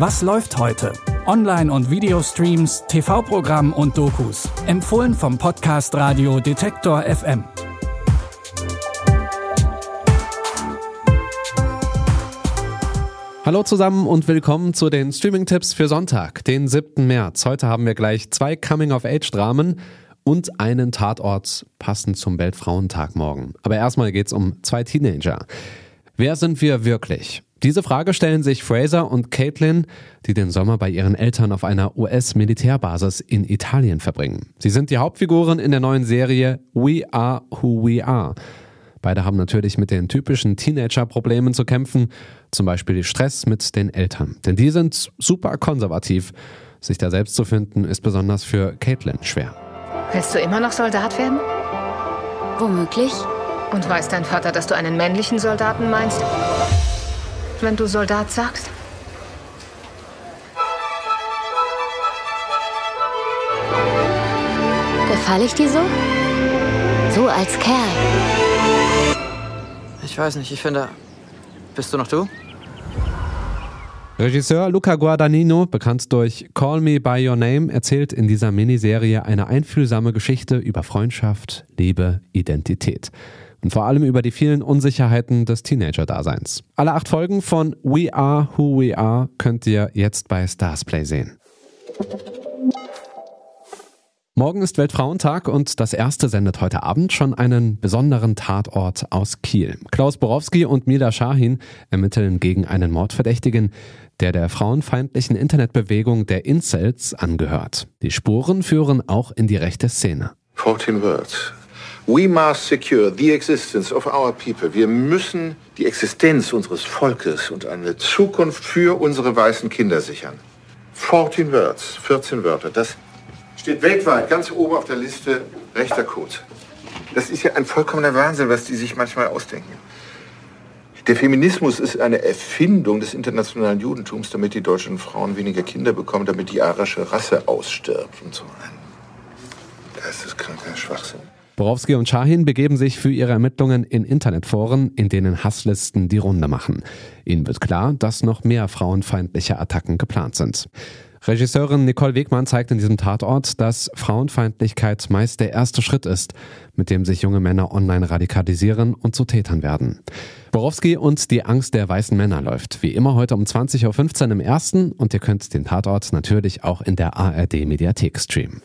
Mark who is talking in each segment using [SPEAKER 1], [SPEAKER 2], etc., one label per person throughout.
[SPEAKER 1] Was läuft heute? Online- und Videostreams, TV-Programm und Dokus. Empfohlen vom Podcast Radio Detektor FM.
[SPEAKER 2] Hallo zusammen und willkommen zu den Streaming-Tipps für Sonntag, den 7. März. Heute haben wir gleich zwei Coming-of-Age-Dramen und einen Tatort passend zum Weltfrauentag morgen. Aber erstmal geht's um zwei Teenager. Wer sind wir wirklich? Diese Frage stellen sich Fraser und Caitlin, die den Sommer bei ihren Eltern auf einer US-Militärbasis in Italien verbringen. Sie sind die Hauptfiguren in der neuen Serie We Are Who We Are. Beide haben natürlich mit den typischen Teenager-Problemen zu kämpfen, zum Beispiel Stress mit den Eltern. Denn die sind super konservativ. Sich da selbst zu finden, ist besonders für Caitlin schwer.
[SPEAKER 3] Willst du immer noch Soldat werden?
[SPEAKER 4] Womöglich.
[SPEAKER 3] Und weiß dein Vater, dass du einen männlichen Soldaten meinst? Wenn du Soldat sagst?
[SPEAKER 4] Gefalle ich dir so? So als Kerl.
[SPEAKER 5] Ich weiß nicht, ich finde. Bist du noch du?
[SPEAKER 2] Regisseur Luca Guadagnino, bekannt durch Call Me By Your Name, erzählt in dieser Miniserie eine einfühlsame Geschichte über Freundschaft, Liebe, Identität. Und vor allem über die vielen Unsicherheiten des Teenager-Daseins. Alle acht Folgen von We Are Who We Are könnt ihr jetzt bei Starsplay sehen. Morgen ist Weltfrauentag und das erste sendet heute Abend schon einen besonderen Tatort aus Kiel. Klaus Borowski und Mila Shahin ermitteln gegen einen Mordverdächtigen, der der frauenfeindlichen Internetbewegung der Incels angehört. Die Spuren führen auch in die rechte Szene.
[SPEAKER 6] 14 words. We must secure the existence of our people. Wir müssen die Existenz unseres Volkes und eine Zukunft für unsere weißen Kinder sichern. 14 words, 14 Wörter. Das steht weltweit ganz oben auf der Liste rechter Code. Das ist ja ein vollkommener Wahnsinn, was die sich manchmal ausdenken. Der Feminismus ist eine Erfindung des internationalen Judentums, damit die deutschen Frauen weniger Kinder bekommen, damit die arische Rasse ausstirbt und so. Das ist kranker Schwachsinn.
[SPEAKER 2] Borowski und Shahin begeben sich für ihre Ermittlungen in Internetforen, in denen Hasslisten die Runde machen. Ihnen wird klar, dass noch mehr frauenfeindliche Attacken geplant sind. Regisseurin Nicole Wegmann zeigt in diesem Tatort, dass Frauenfeindlichkeit meist der erste Schritt ist, mit dem sich junge Männer online radikalisieren und zu Tätern werden. Borowski und die Angst der weißen Männer läuft wie immer heute um 20.15 Uhr im ersten und ihr könnt den Tatort natürlich auch in der ARD Mediathek streamen.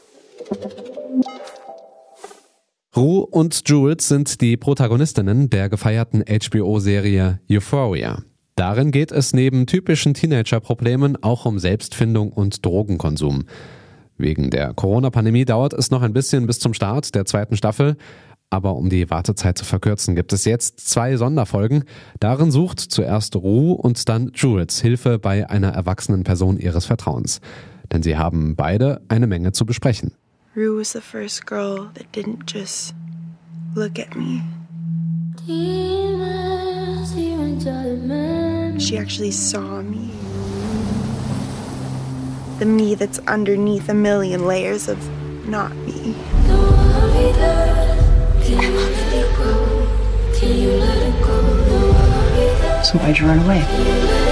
[SPEAKER 2] Rue und Jules sind die Protagonistinnen der gefeierten HBO-Serie Euphoria. Darin geht es neben typischen Teenager-Problemen auch um Selbstfindung und Drogenkonsum. Wegen der Corona-Pandemie dauert es noch ein bisschen bis zum Start der zweiten Staffel, aber um die Wartezeit zu verkürzen, gibt es jetzt zwei Sonderfolgen. Darin sucht zuerst Rue und dann Jules Hilfe bei einer erwachsenen Person ihres Vertrauens. Denn sie haben beide eine Menge zu besprechen.
[SPEAKER 7] Rue was the first girl that didn't just look at me. She actually saw me. The me that's underneath a million layers of not me.
[SPEAKER 8] So why'd you run away?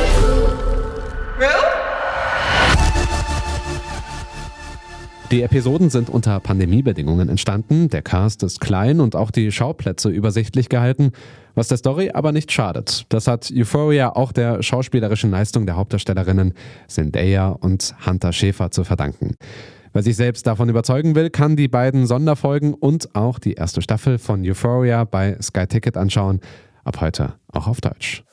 [SPEAKER 2] Die Episoden sind unter Pandemiebedingungen entstanden, der Cast ist klein und auch die Schauplätze übersichtlich gehalten, was der Story aber nicht schadet. Das hat Euphoria auch der schauspielerischen Leistung der Hauptdarstellerinnen Zendaya und Hunter Schäfer zu verdanken. Wer sich selbst davon überzeugen will, kann die beiden Sonderfolgen und auch die erste Staffel von Euphoria bei Sky Ticket anschauen. Ab heute auch auf Deutsch.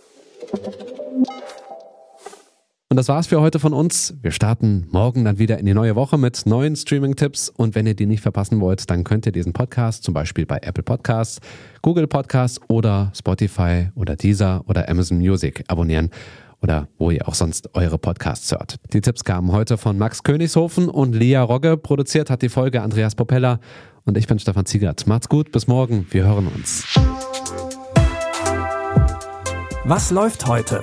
[SPEAKER 2] Und das war's für heute von uns. Wir starten morgen dann wieder in die neue Woche mit neuen Streaming-Tipps. Und wenn ihr die nicht verpassen wollt, dann könnt ihr diesen Podcast zum Beispiel bei Apple Podcasts, Google Podcasts oder Spotify oder Deezer oder Amazon Music abonnieren oder wo ihr auch sonst eure Podcasts hört. Die Tipps kamen heute von Max Königshofen und Lia Rogge. Produziert hat die Folge Andreas Popella. Und ich bin Stefan Ziegert. Macht's gut, bis morgen. Wir hören uns.
[SPEAKER 1] Was läuft heute?